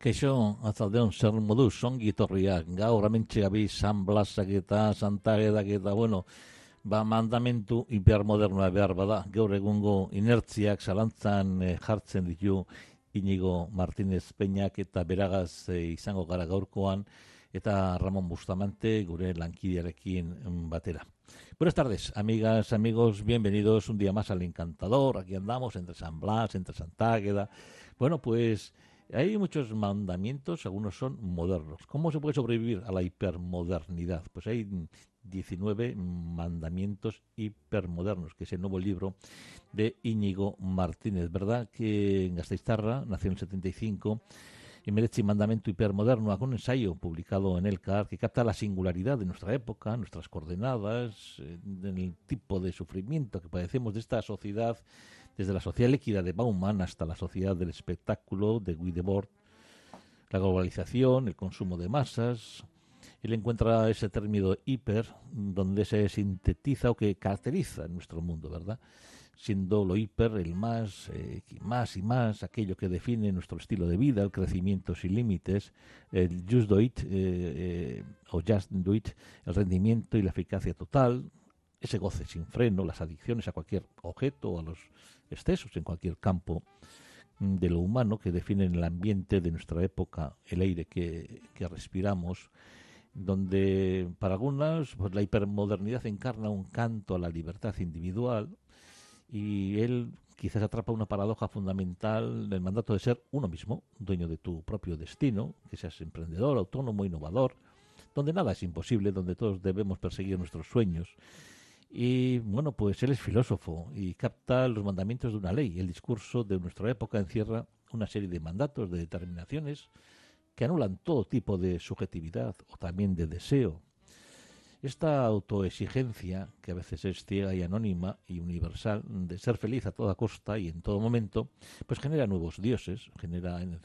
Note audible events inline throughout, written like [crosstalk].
Keixo, atzaldeon, zer moduz, ongi etorriak, gaur amentxe gabi San Blasak eta Santa Edak eta, bueno, ba, mandamentu hipermodernoa behar bada, gaur egungo inertziak zalantzan eh, jartzen ditu Inigo Martínez Peñak eta beragaz eh, izango gara gaurkoan, eta Ramón Bustamante, gure lankidearekin mm, batera. Buenas tardes, amigas, amigos, bienvenidos un día más al Encantador. Aquí andamos entre San Blas, entre Santa Águeda. Bueno, pues hay muchos mandamientos, algunos son modernos. ¿Cómo se puede sobrevivir a la hipermodernidad? Pues hay 19 mandamientos hipermodernos, que es el nuevo libro de Íñigo Martínez, ¿verdad? Que en Gasteiztarra nació en el 75 y merece mandamento hipermoderno, un ensayo publicado en el CAR que capta la singularidad de nuestra época, nuestras coordenadas, eh, el tipo de sufrimiento que padecemos de esta sociedad, desde la sociedad líquida de Bauman hasta la sociedad del espectáculo de Guy la globalización, el consumo de masas. Él encuentra ese término hiper donde se sintetiza o que caracteriza nuestro mundo, ¿verdad? siendo lo hiper el más, eh, más y más, aquello que define nuestro estilo de vida, el crecimiento sin límites, el just it, eh, eh, o just do it, el rendimiento y la eficacia total, ese goce sin freno, las adicciones a cualquier objeto, a los excesos en cualquier campo mm, de lo humano que definen el ambiente de nuestra época, el aire que, respiramos, donde para algunas pues, la hipermodernidad encarna un canto a la libertad individual, y él quizás atrapa una paradoja fundamental del mandato de ser uno mismo, dueño de tu propio destino, que seas emprendedor, autónomo, innovador, donde nada es imposible, donde todos debemos perseguir nuestros sueños. Y bueno, pues él es filósofo y capta los mandamientos de una ley. El discurso de nuestra época encierra una serie de mandatos, de determinaciones, que anulan todo tipo de subjetividad o también de deseo, esta autoexigencia, que a veces es ciega y anónima y universal, de ser feliz a toda costa y en todo momento, pues genera nuevos dioses, genera en,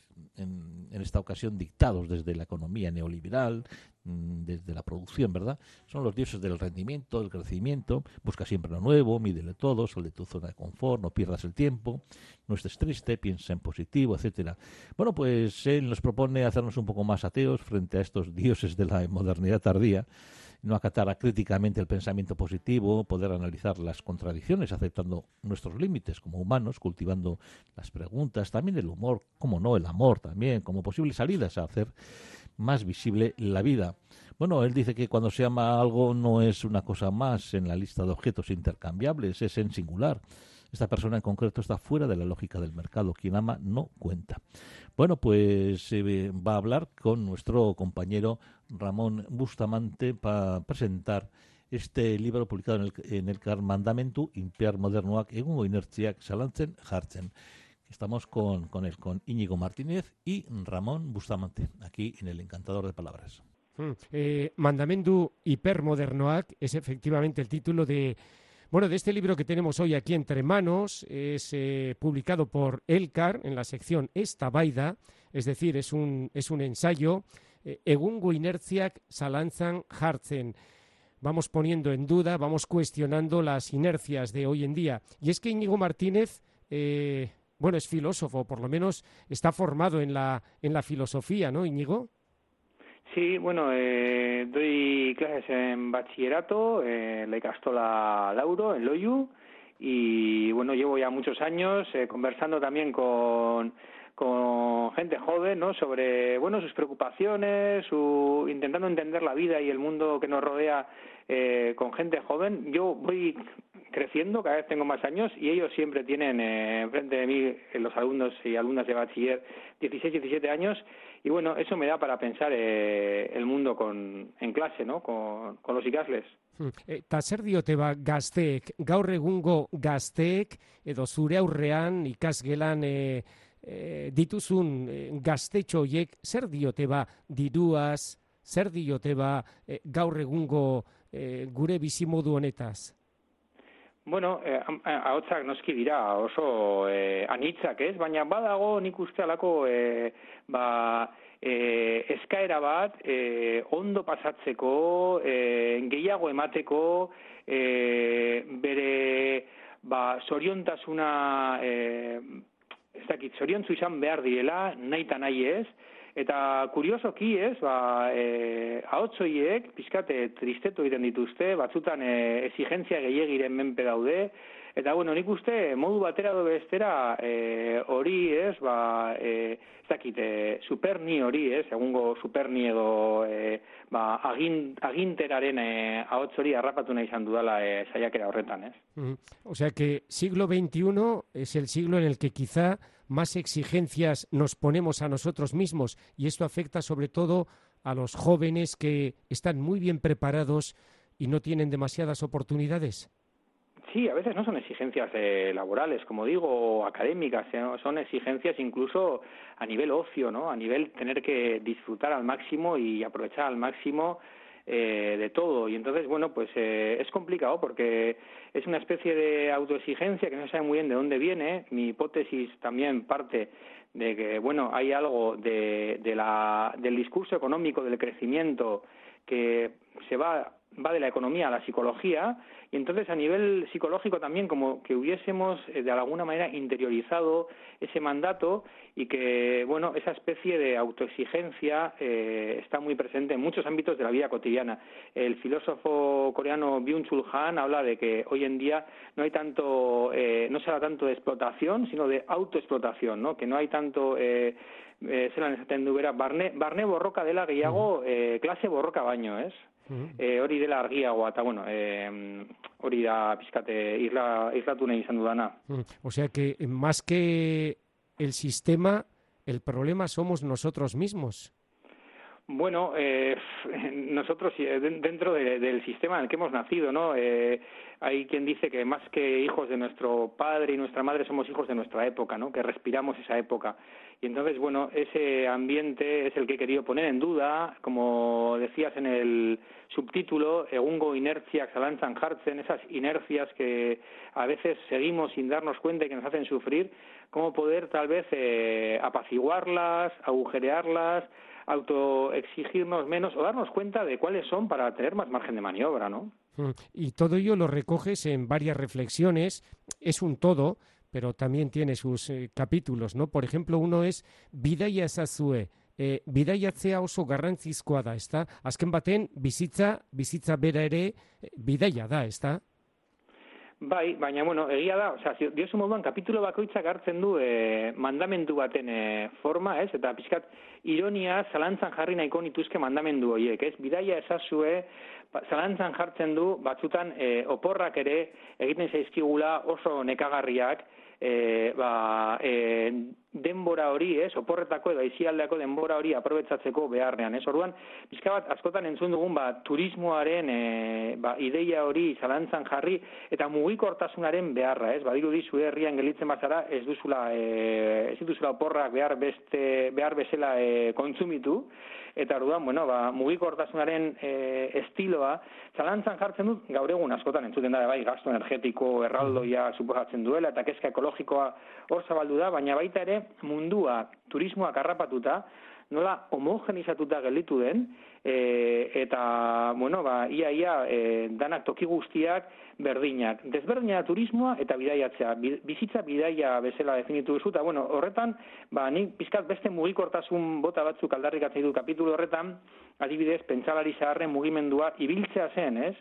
esta ocasión dictados desde la economía neoliberal, desde la producción, ¿verdad? Son los dioses del rendimiento, del crecimiento, busca siempre lo nuevo, mídele todo, sal de tu zona de confort, no pierdas el tiempo, no estés triste, piensa en positivo, etcétera. Bueno, pues él nos propone hacernos un poco más ateos frente a estos dioses de la modernidad tardía, no acatar críticamente el pensamiento positivo, poder analizar las contradicciones, aceptando nuestros límites como humanos, cultivando las preguntas, también el humor, como no, el amor también, como posibles salidas a hacer más visible la vida. Bueno, él dice que cuando se ama algo no es una cosa más en la lista de objetos intercambiables, es en singular. Esta persona en concreto está fuera de la lógica del mercado. Quien ama no cuenta. Bueno, pues eh, va a hablar con nuestro compañero Ramón Bustamante para presentar este libro publicado en el, en el CAR Mandamentu Impiar Modernoak egungo inertziak salantzen jartzen. Estamos con, con él, con Íñigo Martínez y Ramón Bustamante, aquí en el Encantador de Palabras. Hmm. Eh, Mandamentu Hipermodernoak es efectivamente el título de bueno, de este libro que tenemos hoy aquí entre manos, es eh, publicado por Elcar en la sección Esta Baida, es decir, es un, es un ensayo, eh, Egungo inertziak salanzan hartzen. Vamos poniendo en duda, vamos cuestionando las inercias de hoy en día. Y es que Íñigo Martínez, eh, bueno, es filósofo, por lo menos está formado en la, en la filosofía, ¿no, Íñigo? Sí, bueno, eh, doy clases en bachillerato en la Icastola Lauro, en Loyu, y bueno, llevo ya muchos años eh, conversando también con, con gente joven, ¿no? Sobre, bueno, sus preocupaciones, su, intentando entender la vida y el mundo que nos rodea eh, con gente joven. Yo voy creciendo, cada vez tengo más años y ellos siempre tienen eh, enfrente de mí eh, los alumnos y alumnas de bachiller 16, 17 años y bueno, eso me da para pensar eh, el mundo con, en clase, ¿no? Con, con los ikasles. Hmm. E, ta zer diote ba gazteek, gaur egungo gazteek edo zure aurrean ikasgelan e, e, dituzun e, gaztetxo zer diote ba diruaz, zer diote ba e, gaur egungo e, gure bizimodu honetaz? Bueno, eh, ahotsak noski dira oso eh, anitzak ez, baina badago nik uste alako eh, ba, eh, eskaera bat eh, ondo pasatzeko, eh, gehiago emateko, eh, bere ba, soriontasuna eh, ez dakit, zoriontzu izan behar direla, nahi eta nahi ez, eta kuriosoki ez, ba, e, ahotzoiek, pizkate, tristetu egiten dituzte, batzutan e, exigentzia gehiagiren menpe daude, Eta, bueno, nik uste, modu batera do bestera, e, hori, ez, ba, e, ez dakit, e, superni hori, ez, egungo superni edo, e, ba, aginteraren e, ahots hori harrapatu nahi izan dudala e, saiakera horretan, ez. O sea que siglo XXI es el siglo en el que quizá más exigencias nos ponemos a nosotros mismos y esto afecta sobre todo a los jóvenes que están muy bien preparados y no tienen demasiadas oportunidades. Sí, a veces no son exigencias eh, laborales, como digo, o académicas, son exigencias incluso a nivel ocio, ¿no? A nivel tener que disfrutar al máximo y aprovechar al máximo eh, de todo. Y entonces, bueno, pues eh, es complicado porque es una especie de autoexigencia que no sabe muy bien de dónde viene. Mi hipótesis también parte de que, bueno, hay algo de, de la, del discurso económico, del crecimiento, que se va va de la economía a la psicología y entonces a nivel psicológico también como que hubiésemos eh, de alguna manera interiorizado ese mandato y que bueno esa especie de autoexigencia eh, está muy presente en muchos ámbitos de la vida cotidiana. El filósofo coreano Byung-Chul Han habla de que hoy en día no hay tanto eh, no se habla tanto de explotación sino de autoexplotación no que no hay tanto eh, eh, zelan esaten du bera, barne, barne borroka dela gehiago, eh, klase borroka baino, ez? Eh, hori dela argiagoa, eta bueno, eh, hori da pizkate isla, islatu nahi izan dudana. O sea que más que el sistema, el problema somos nosotros mismos. Bueno, eh, [laughs] nosotros eh, dentro de, del sistema en el que hemos nacido, ¿no? Eh, hay quien dice que más que hijos de nuestro padre y nuestra madre somos hijos de nuestra época, ¿no? Que respiramos esa época. Entonces, bueno, ese ambiente es el que he querido poner en duda, como decías en el subtítulo, egungo inercia zalantzan hartzen, esas inercias que a veces seguimos sin darnos cuenta y que nos hacen sufrir, cómo poder tal vez eh, apaciguarlas, agujerearlas, autoexigirnos menos o darnos cuenta de cuáles son para tener más margen de maniobra, ¿no? Mm, y todo ello lo recoges en varias reflexiones, es un todo, pero también tiene sus eh, capítulos, ¿no? Por ejemplo, uno es bidaia ezazue, e, bidaiatzea oso garrantzizkoa da, ezta? Azken baten, bizitza, bizitza bera ere, eh, bidaia da, ezta? Bai, baina, bueno, egia da, oza, diosu moduan, kapitulo bakoitzak hartzen du e, mandamendu baten e, forma, ez? Eta pixkat, ironia zalantzan jarri nahiko nituzke mandamendu horiek, ez? Bidaia esazue, ba, zalantzan jartzen du, batzutan e, oporrak ere egiten zaizkigula oso nekagarriak, e, ba, e, denbora hori, ez, oporretako edo aizialdeako denbora hori aprobetsatzeko beharrean, ez, orduan, bizka bat, askotan entzun dugun, ba, turismoaren e, ba, ideia hori zalantzan jarri, eta mugikortasunaren beharra, ez, badiru dizu herrian gelitzen bazara, ez duzula, e, ez duzula oporrak behar beste, behar bezala e, kontsumitu, eta orduan, bueno, ba, mugikortasunaren e, estiloa, zalantzan jartzen dut, gaur egun askotan entzuten da, bai, gasto energetiko erraldoia suposatzen duela, eta kezka ekologikoa hor zabaldu da, baina baita ere mundua turismoak harrapatuta, nola homogenizatuta gelditu den, e, eta, bueno, ba, ia, ia, e, danak toki guztiak berdinak. Desberdina turismoa eta bidaiatzea. Bizitza bidaia bezala definitu duzu, eta, bueno, horretan, ba, nik pizkat beste mugikortasun bota batzuk aldarrikatzen du kapitulu horretan, adibidez, pentsalari zaharren mugimendua ibiltzea zen, ez?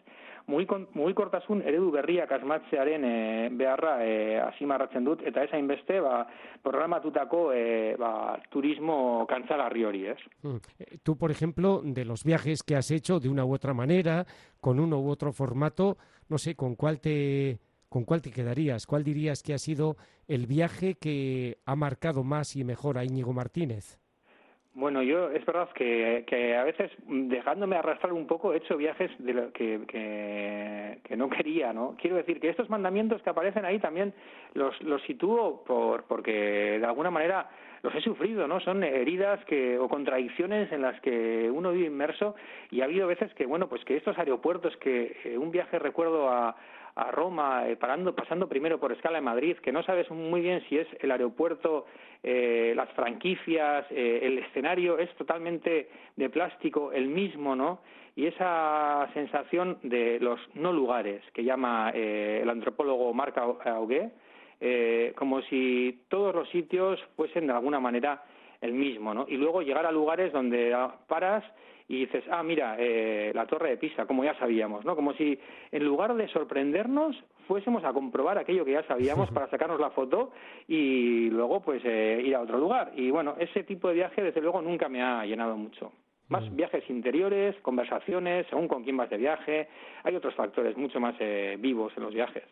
Mugikortasun eredu berriak asmatzearen e, beharra e, asimarratzen dut, eta ez hainbeste ba, programatutako e, ba, turismo kantzagarri hori, ez? Mm. Tú, por ejemplo, de los viajes que has hecho de una u otra manera, con uno u otro formato, no sé, ¿con cuál te, con cuál te quedarías? ¿Cuál dirías que ha sido el viaje que ha marcado más y mejor a Íñigo Martínez? Bueno, yo es verdad que, que, a veces, dejándome arrastrar un poco, he hecho viajes de lo que, que, que, no quería, ¿no? Quiero decir que estos mandamientos que aparecen ahí también los, los sitúo por, porque de alguna manera los he sufrido, ¿no? Son heridas que, o contradicciones en las que uno vive inmerso y ha habido veces que, bueno, pues que estos aeropuertos, que eh, un viaje recuerdo a, a Roma, eh, parando, pasando primero por escala en Madrid, que no sabes muy bien si es el aeropuerto, eh, las franquicias, eh, el escenario es totalmente de plástico, el mismo, ¿no? Y esa sensación de los no lugares que llama el antropólogo Marc Augué, como si todos los sitios fuesen de alguna manera el mismo, ¿no? Y luego llegar a lugares donde paras y dices, ah, mira, eh, la torre de Pisa, como ya sabíamos, ¿no? Como si en lugar de sorprendernos fuésemos a comprobar aquello que ya sabíamos [laughs] para sacarnos la foto y luego pues eh, ir a otro lugar. Y bueno, ese tipo de viaje desde luego nunca me ha llenado mucho. Más mm. viajes interiores, conversaciones, según con quién vas de viaje. Hay otros factores mucho más eh, vivos en los viajes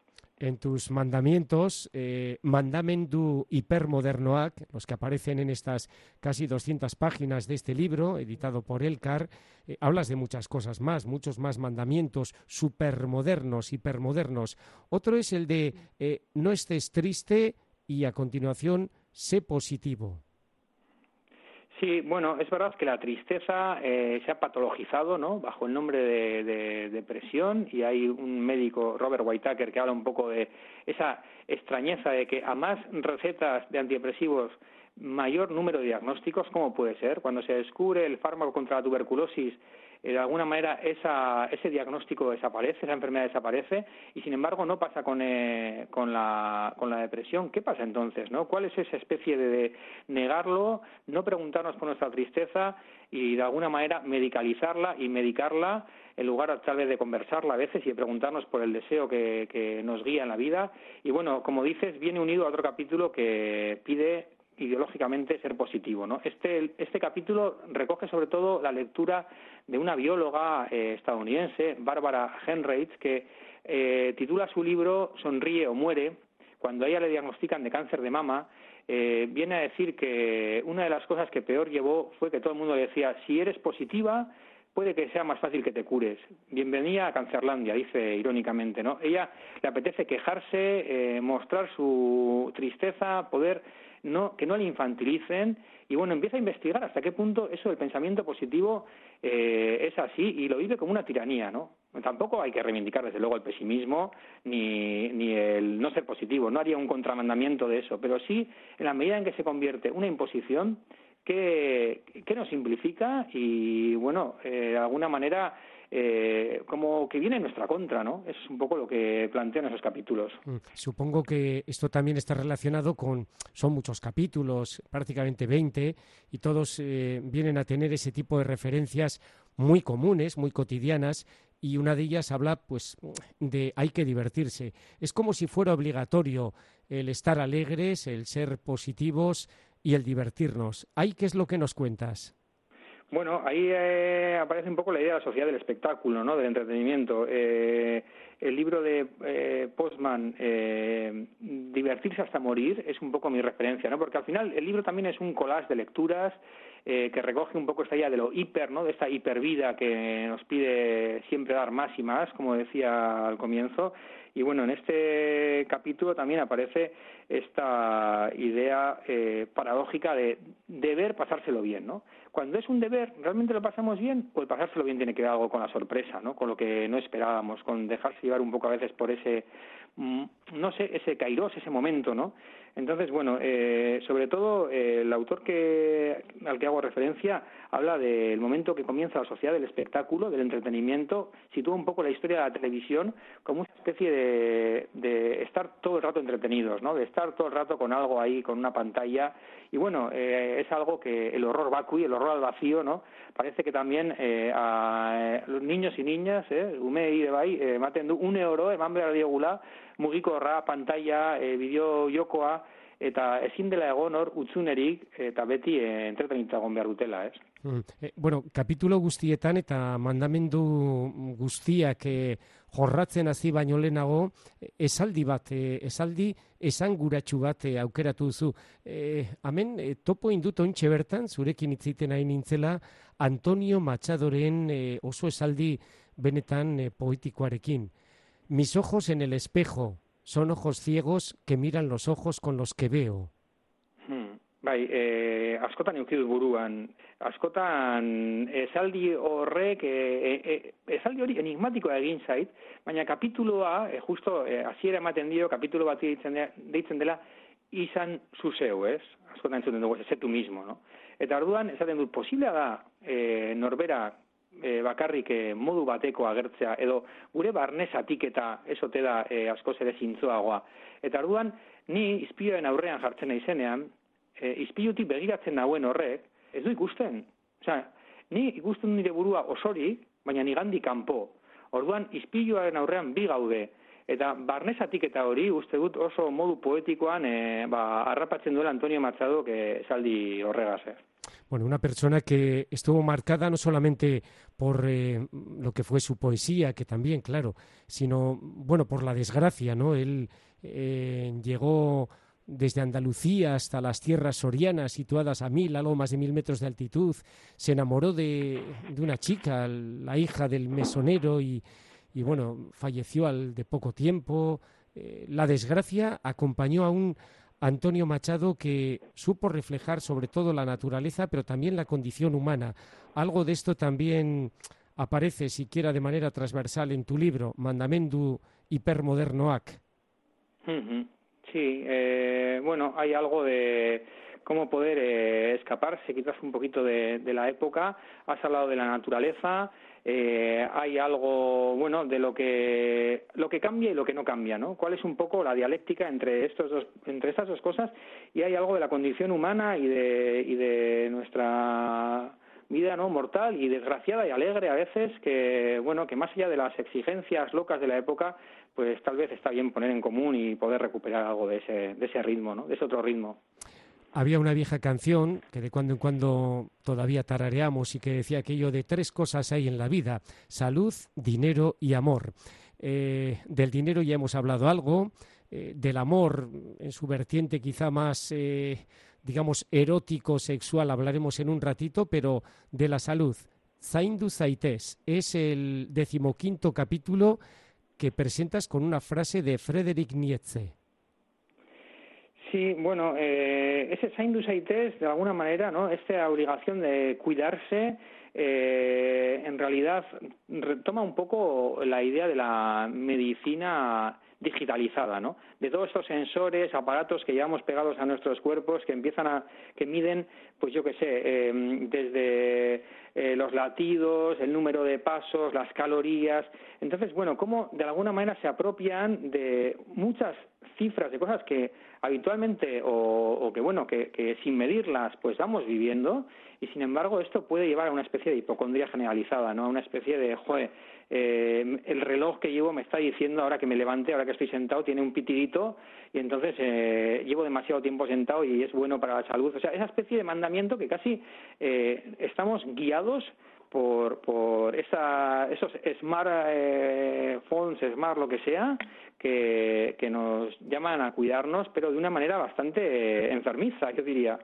en tus mandamientos, eh, mandamendu hipermodernoac, los que aparecen en estas casi 200 páginas de este libro, editado por Elcar, eh, hablas de muchas cosas más, muchos más mandamientos supermodernos, hipermodernos. Otro es el de eh, no estés triste y a continuación sé positivo. Sí, bueno, es verdad que la tristeza eh, se ha patologizado, ¿no? Bajo el nombre de, depresión y hay un médico, Robert Whitaker, que habla un poco de esa extrañeza de que a más recetas de antidepresivos mayor número de diagnósticos, ¿cómo puede ser? Cuando se descubre el fármaco contra la tuberculosis de alguna manera esa, ese diagnóstico desaparece, esa enfermedad desaparece y sin embargo no pasa con, eh, con, la, con la depresión. ¿Qué pasa entonces? ¿no? ¿Cuál es esa especie de, negarlo, no preguntarnos por nuestra tristeza y de alguna manera medicalizarla y medicarla en lugar tal vez de conversarla a veces y de preguntarnos por el deseo que, que nos guía en la vida? Y bueno, como dices, viene unido a otro capítulo que pide ideológicamente ser positivo. ¿no? Este, este capítulo recoge sobre todo la lectura de una bióloga eh, estadounidense, Barbara Henreitz, que eh, titula su libro Sonríe o muere. Cuando a ella le diagnostican de cáncer de mama, eh, viene a decir que una de las cosas que peor llevó fue que todo el mundo le decía, si eres positiva, puede que sea más fácil que te cures. Bienvenida a Cancerlandia, dice irónicamente, ¿no? Ella le apetece quejarse, mostrar su tristeza, poder no, que no le infantilicen y bueno, empieza a investigar hasta qué punto eso del pensamiento positivo eh, es así y lo vive como una tiranía, ¿no? Tampoco hay que reivindicar desde luego el pesimismo ni, ni el no ser positivo, no haría un contramandamiento de eso, pero sí en la medida en que se convierte una imposición que, que nos simplifica y bueno, eh, de alguna manera eh, como que viene en nuestra contra, ¿no? Es un poco lo que plantean esos capítulos. Mm, supongo que esto también está relacionado con, son muchos capítulos, prácticamente 20, y todos eh, vienen a tener ese tipo de referencias muy comunes, muy cotidianas, y una de ellas habla pues de hay que divertirse. Es como si fuera obligatorio el estar alegres, el ser positivos y el divertirnos. ¿Hay qué es lo que nos cuentas? Bueno, ahí eh, aparece un poco la idea de la sociedad del espectáculo, ¿no? Del entretenimiento. Eh, el libro de eh, Postman, eh, Divertirse hasta morir, es un poco mi referencia, ¿no? Porque al final el libro también es un collage de lecturas eh, que recoge un poco esta idea de lo hiper, ¿no? De esta hipervida que nos pide siempre dar más y más, como decía al comienzo. Y bueno, en este capítulo también aparece esta idea eh, paradójica de deber pasárselo bien, ¿no? Cuando es un deber, ¿realmente lo pasamos bien? O el pasárselo bien tiene que ver algo con la sorpresa, ¿no? Con lo que no esperábamos, con dejarse llevar un poco a veces por ese, mm, no sé, ese kairos, ese momento, ¿no? Entonces, bueno, eh, sobre todo eh, el autor que, al que hago referencia habla del momento que comienza la sociedad del espectáculo, del entretenimiento, sitúa un poco la historia de la televisión como una especie de, de estar todo el rato entretenidos, ¿no? De estar todo el rato con algo ahí, con una pantalla. Y bueno, eh, es algo que el horror vacui, el horror al vacío, ¿no? Parece que también a los niños y niñas, eh, ume y de bai, maten un euro, hambre al diogula, mugiko ra pantalla, bideo jokoa, eta ezin dela egon hor utzunerik eta beti e, entretenita egon behar dutela, ez? Mm. Eh, bueno, kapitulo guztietan eta mandamendu guztiak eh, jorratzen hasi baino lehenago esaldi bat, eh, esaldi esanguratsu bat eh, aukeratu duzu. Eh, hemen eh, topo indut ontxe bertan, zurekin itziten hain nintzela, Antonio Machadoren eh, oso esaldi benetan eh, poetikoarekin. Mis ojos en el espejo son ojos ciegos que miran los ojos con los que veo. Hmm. Bai, e, askotan eukidut buruan. Askotan esaldi horrek, e, e, esaldi hori enigmatikoa egin zait, baina kapituloa, e, justo hasiera ematen dio, kapitulo bat deitzen deitzen dela izan zuzeu, ez? Askotan entzuten dugu, ezetu mismo, no? Eta orduan, esaten dut, posiblea da e, norbera e, bakarrik e, modu bateko agertzea, edo gure barnesatik eta esote da e, askoz ere zintzoagoa. Eta orduan, ni izpioen aurrean jartzen naizenean, e, izpilutik begiratzen nauen horrek, ez du ikusten. Osea, ni ikusten nire burua osori, baina nigandi kanpo. Orduan, izpiluaren aurrean bi gaude. Eta barnesatik eta hori, uste dut oso modu poetikoan e, ba, arrapatzen duela Antonio Machado que saldi horregaz. Eh. Bueno, una persona que estuvo marcada no solamente por eh, lo que fue su poesía, que también, claro, sino, bueno, por la desgracia, ¿no? Él eh, llegó desde Andalucía hasta las tierras sorianas situadas a mil, algo más de mil metros de altitud, se enamoró de, de una chica, la hija del mesonero, y, bueno, falleció al de poco tiempo. Eh, la desgracia acompañó a un Antonio Machado que supo reflejar sobre todo la naturaleza, pero también la condición humana. Algo de esto también aparece, siquiera de manera transversal, en tu libro, Mandamendu Hipermodernoac. Sí, eh, bueno, hay algo de cómo poder eh, escaparse quizás un poquito de, de, la época. Has hablado de la naturaleza, eh, hay algo, bueno, de lo que, lo que cambia y lo que no cambia, ¿no? ¿Cuál es un poco la dialéctica entre, estos dos, entre estas dos cosas? Y hay algo de la condición humana y de, y de nuestra vida no mortal y desgraciada y alegre a veces que bueno que más allá de las exigencias locas de la época pues tal vez está bien poner en común y poder recuperar algo de ese, de ese ritmo, ¿no? de ese otro ritmo. Había una vieja canción que de cuando en cuando todavía tarareamos y que decía aquello de tres cosas hay en la vida, salud, dinero y amor. Eh, del dinero ya hemos hablado algo, eh, del amor en su vertiente quizá más, eh, digamos, erótico, sexual, hablaremos en un ratito, pero de la salud. Zaindu Zaites es el decimoquinto capítulo que presentas con una frase de Frederick Nietzsche. Sí, bueno, eh, ese Saindus Aites, de alguna manera, ¿no? Esta obligación de cuidarse, eh, en realidad retoma un poco la idea de la medicina digitalizada, ¿no? De todos estos sensores, aparatos que llevamos pegados a nuestros cuerpos que empiezan a que miden, pues yo qué sé, eh, desde eh, los latidos, el número de pasos, las calorías. Entonces, bueno, cómo de alguna manera se apropian de muchas cifras de cosas que habitualmente o, o que bueno que, que sin medirlas pues vamos viviendo y sin embargo esto puede llevar a una especie de hipocondría generalizada, ¿no? A una especie de, joder, eh, el reloj que llevo me está diciendo ahora que me levante, ahora que estoy sentado, tiene un pitidito y entonces eh, llevo demasiado tiempo sentado y es bueno para la salud. O sea, esa especie de mandamiento que casi eh, estamos guiados por, por esa, esos smart eh, phones, smart lo que sea, que, que nos llaman a cuidarnos, pero de una manera bastante enfermiza, yo diría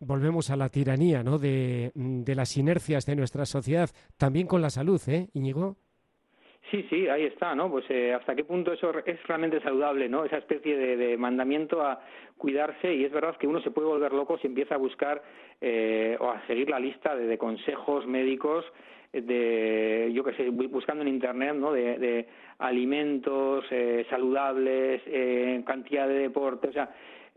volvemos a la tiranía ¿no? de, de, las inercias de nuestra sociedad, también con la salud, ¿eh, Íñigo? Sí, sí, ahí está, ¿no? Pues eh, hasta qué punto eso es realmente saludable, ¿no? Esa especie de, de, mandamiento a cuidarse y es verdad que uno se puede volver loco si empieza a buscar eh, o a seguir la lista de, de consejos médicos de, yo qué sé, buscando en Internet, ¿no? De, de alimentos eh, saludables, eh, cantidad de deporte, o sea,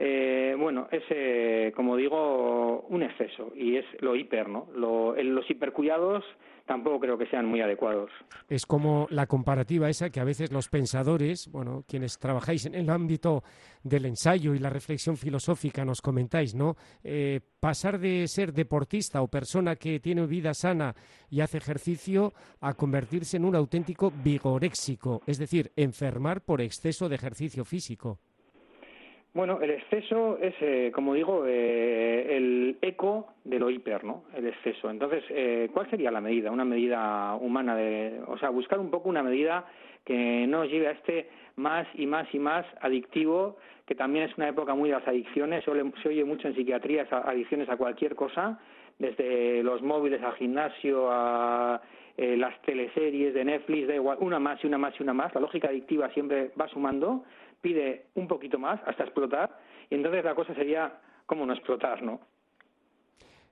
eh, bueno, es, eh, como digo, un exceso y es lo hiper, ¿no? Lo, los hipercuidados tampoco creo que sean muy adecuados. Es como la comparativa esa que a veces los pensadores, bueno, quienes trabajáis en el ámbito del ensayo y la reflexión filosófica nos comentáis, ¿no? Eh, pasar de ser deportista o persona que tiene vida sana y hace ejercicio a convertirse en un auténtico vigoréxico, es decir, enfermar por exceso de ejercicio físico. Bueno, el exceso es, eh, como digo, eh, el eco de lo hiper, ¿no? El exceso. Entonces, eh, ¿cuál sería la medida? Una medida humana de, o sea, buscar un poco una medida que no nos lleve a este más y más y más adictivo, que también es una época muy de las adicciones. Se, oye mucho en psiquiatría adicciones a cualquier cosa, desde los móviles al gimnasio a las teleseries de Netflix, da igual, una más y una más y una más. La lógica adictiva siempre va sumando pide un poquito más hasta explotar y entonces la cosa sería cómo no explotar, ¿no?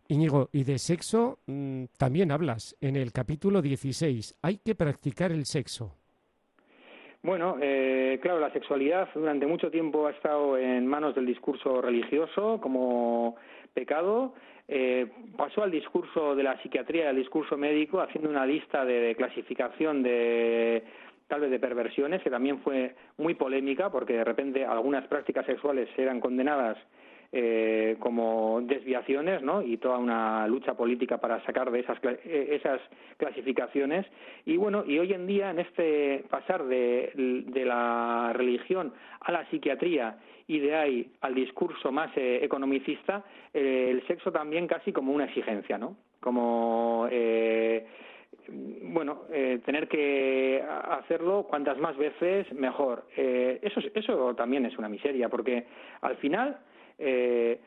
Íñigo, y de sexo mm, también hablas en el capítulo 16. Hay que practicar el sexo. Bueno, eh, claro, la sexualidad durante mucho tiempo ha estado en manos del discurso religioso como pecado. Eh, pasó al discurso de la psiquiatría y al discurso médico haciendo una lista de clasificación de tal vez de perversiones, que también fue muy polémica porque de repente algunas prácticas sexuales eran condenadas eh, como desviaciones, ¿no? Y toda una lucha política para sacar de esas, eh, esas clasificaciones. Y bueno, y hoy en día en este pasar de, la religión a la psiquiatría y de ahí al discurso más eh, economicista, el sexo también casi como una exigencia, ¿no? Como bueno, eh, tener que hacerlo cuantas más veces mejor. Eh, eso, eso también es una miseria, porque al final eh,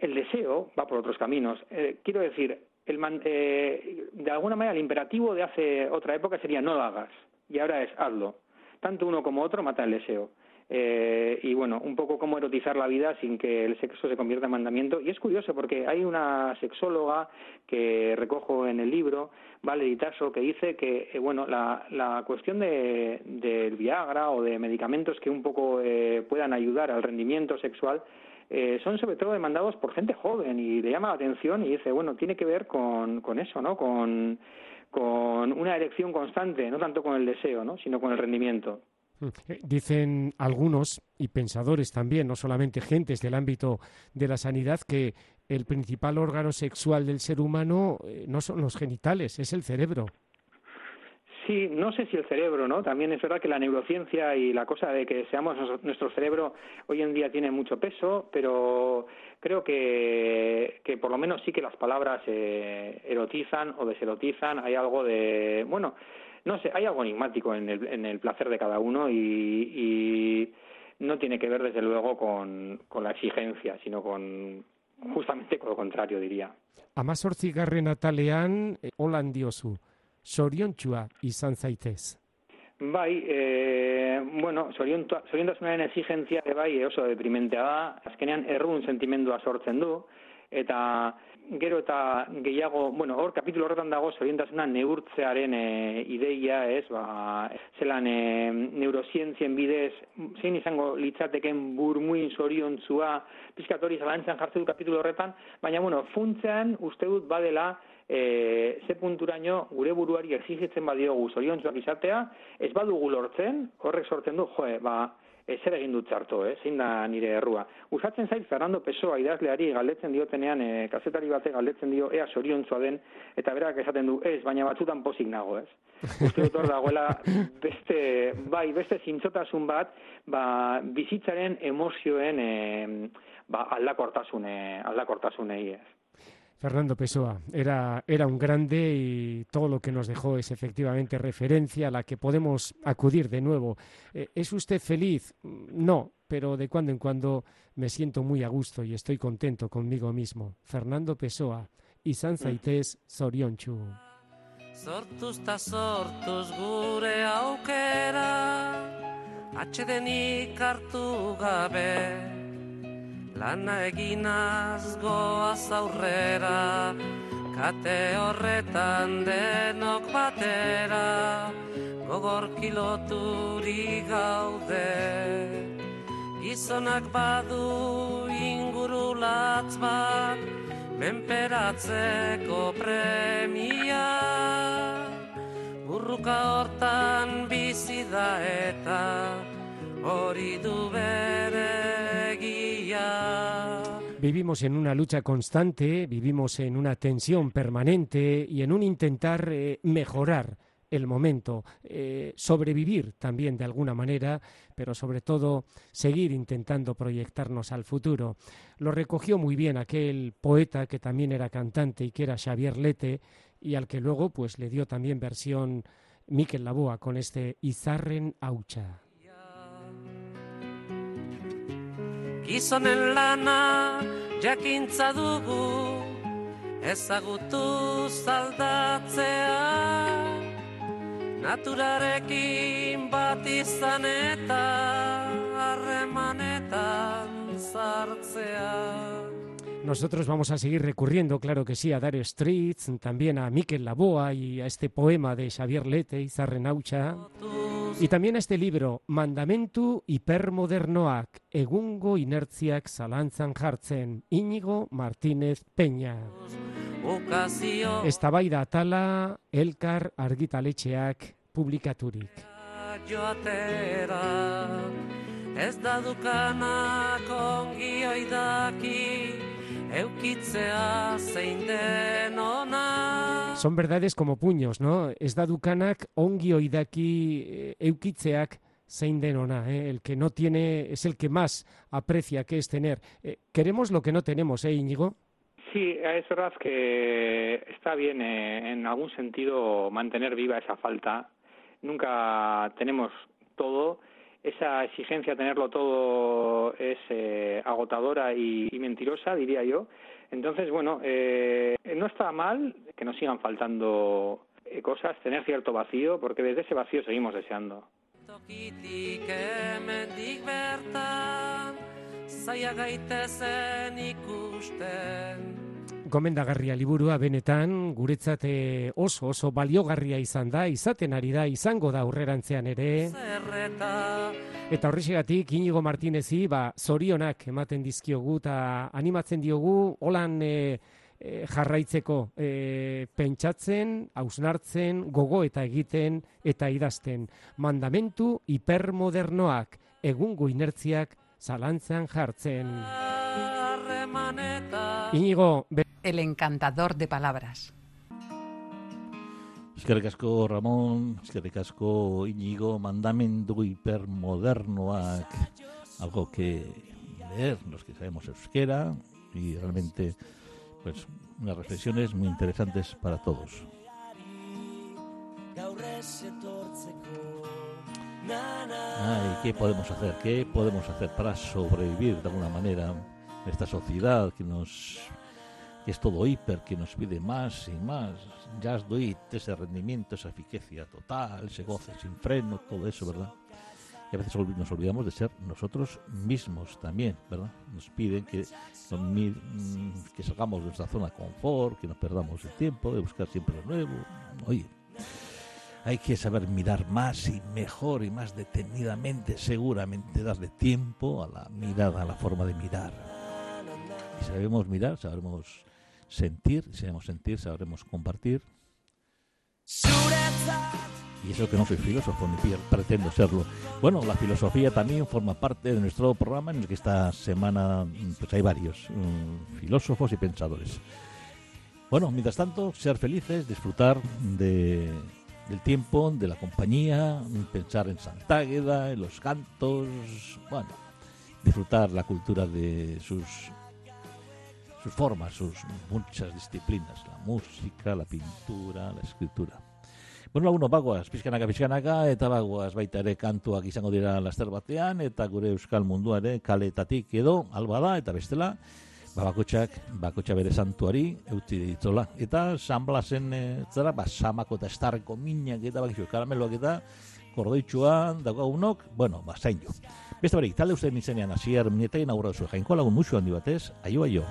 el deseo va por otros caminos. quiero decir, el de alguna manera el imperativo de hace otra época sería no lo hagas, y ahora es hazlo. Tanto uno como otro mata el deseo. Eh, y bueno, un poco cómo erotizar la vida sin que el sexo se convierta en mandamiento. Y es curioso porque hay una sexóloga que recojo en el libro, Valerie Tasso, que dice que, eh, bueno, la, la cuestión de, del Viagra o de medicamentos que un poco eh, puedan ayudar al rendimiento sexual son sobre todo demandados por gente joven y le llama la atención y dice, bueno, tiene que ver con, con eso, ¿no? Con, con una erección constante, no tanto con el deseo, ¿no? sino con el rendimiento. Eh, dicen algunos, y pensadores también, no solamente gentes del ámbito de la sanidad, que el principal órgano sexual del ser humano eh, no son los genitales, es el cerebro. Sí, no sé si el cerebro, ¿no? También es verdad que la neurociencia y la cosa de que seamos nuestro cerebro hoy en día tiene mucho peso, pero creo que, que por lo menos sí que las palabras eh, erotizan o deserotizan. Hay algo de, bueno, no sé, hay algo enigmático en el, en el placer de cada uno y, no tiene que ver desde luego con, con la exigencia, sino con justamente con lo contrario, diría. Amazortzigarren atalean, eh, holan diozu, soriontsua izan zaitez. Bai, e, bueno, soriontasunaren exigentzia bai oso deprimentea da, azkenean errun sentimendua sortzen du, eta gero eta gehiago, bueno, hor kapitulo horretan dago zorientasuna neurtzearen e, ideia, ez, ba, zelan e, neurozientzien bidez, zein izango litzateken burmuin zoriontzua, pizkatori zalantzan jartzen du kapitulo horretan, baina, bueno, funtzean uste dut badela, e, ze punturaino gure buruari exigitzen badiogu zoriontzuak izatea, ez badugu lortzen, horrek sortzen du, joe, ba, zer egin dut txarto, eh? zein da nire errua. Usatzen zait Fernando Pessoa idazleari galdetzen diotenean, e, kazetari bate galdetzen dio, ea soriontzua den, eta berak esaten du, ez, baina batzutan pozik nago, ez? [laughs] Uste dut hor dagoela beste, bai, beste zintzotasun bat, ba, bizitzaren emozioen e, ba, aldakortasune, aldakortasunei, ez? Fernando Pessoa era, era un grande y todo lo que nos dejó es efectivamente referencia a la que podemos acudir de nuevo. Eh, ¿Es usted feliz? No, pero de cuando en cuando me siento muy a gusto y estoy contento conmigo mismo. Fernando Pessoa, izan zaitez zoriontsu. Sortuz ta sortuz gure aukera, atxedenik hartu gabe, lana eginaz goaz aurrera, kate horretan denok batera, gogor kiloturi gaude. Gizonak badu ingurulatz bat, menperatzeko premia, burruka hortan bizi da eta, hori du Vivimos en una lucha constante, vivimos en una tensión permanente y en un intentar eh, mejorar el momento, eh, sobrevivir también de alguna manera, pero sobre todo seguir intentando proyectarnos al futuro. Lo recogió muy bien aquel poeta que también era cantante y que era Xavier Lete y al que luego pues le dio también versión Mikel Laboa con este Izarren Aucha. Gizonen lana jakintza dugu ezagutu zaldatzea. Naturarekin bat izan eta harremanetan sartzea Nosotros vamos a seguir recurriendo, claro que sí, a Dario Streets, también a Miquel Laboa y a este poema de Xavier Lete y Zarrenaucha. Y también a este libro, Mandamentu hipermodernoak, egungo inertziak zalantzan jartzen, Íñigo Martínez Peña. Eztabaida atala, elkar argitaletxeak publikaturik. Ez da eukitzea zein den ona. Son verdades como puños, ¿no? Ez da dukanak ongi oidaki eh, eukitzeak zein den ona, ¿eh? El que no tiene es el que más aprecia que es tener. Eh, queremos lo que no tenemos, ¿eh, Íñigo? Sí, es verdad que está bien eh, en algún sentido mantener viva esa falta. Nunca tenemos todo esa exigencia de tenerlo todo es eh, agotadora y, mentirosa, diría yo. Entonces, bueno, eh, no está mal que nos sigan faltando eh, cosas, tener cierto vacío, porque desde ese vacío seguimos deseando. Gomendagarria liburua benetan guretzat eh, oso oso baliogarria izan da izaten ari da izango da aurrerantzean ere eta horrexegatik Inigo Martinezi ba zorionak ematen dizkiogu eta animatzen diogu holan e, jarraitzeko e, pentsatzen, hausnartzen, gogo eta egiten eta idazten. Mandamentu hipermodernoak, egungo inertziak zalantzan jartzen. Inigo, el encantador de palabras. Eskerrik asko Ramón, eskerrik asko Iñigo, mandamendu hipermodernoak, algo que leer los que sabemos euskera y realmente pues unas reflexiones muy interesantes para todos. Ay, ¿qué podemos hacer? ¿Qué podemos hacer para sobrevivir de alguna manera esta sociedad que nos que es todo hiper, que nos pide más y más. Ya os doy ese rendimiento, esa eficacia total, ese goce sin freno, todo eso, ¿verdad? Y a veces nos olvidamos de ser nosotros mismos también, ¿verdad? Nos piden que, mm, que salgamos de nuestra zona de confort, que no perdamos el tiempo, de buscar siempre lo nuevo. Oye, hay que saber mirar más y mejor y más detenidamente, seguramente darle tiempo a la mirada, a la forma de mirar. Sabemos mirar, sabemos sentir, si sabemos sentir, sabremos compartir. Y eso que no soy filósofo ni pretendo serlo. Bueno, la filosofía también forma parte de nuestro programa en el que esta semana pues hay varios mm, filósofos y pensadores. Bueno, mientras tanto, ser felices, disfrutar de, del tiempo, de la compañía, pensar en Santágueda, en los cantos, bueno, disfrutar la cultura de sus sus formas, sus muchas disciplinas, la música, la pintura, la escritura. Bueno, laguno bagoaz, pizkanaka pizkanaka, eta bagoaz baita ere kantuak izango dira laster batean, eta gure euskal munduare kaletatik edo, alba da, eta bestela, ba, bakotxak, bakotxa bere santuari, eutzi ditzola. Eta San Blasen, e, zara, ba, samako eta estarreko minak eta bakitzu, karameloak eta kordoitxuan, unok, bueno, ba, zain jo. Beste barik, talde ustean izenean, asier, minetain aurra zuen jainko lagun musu handi batez, aio, aio.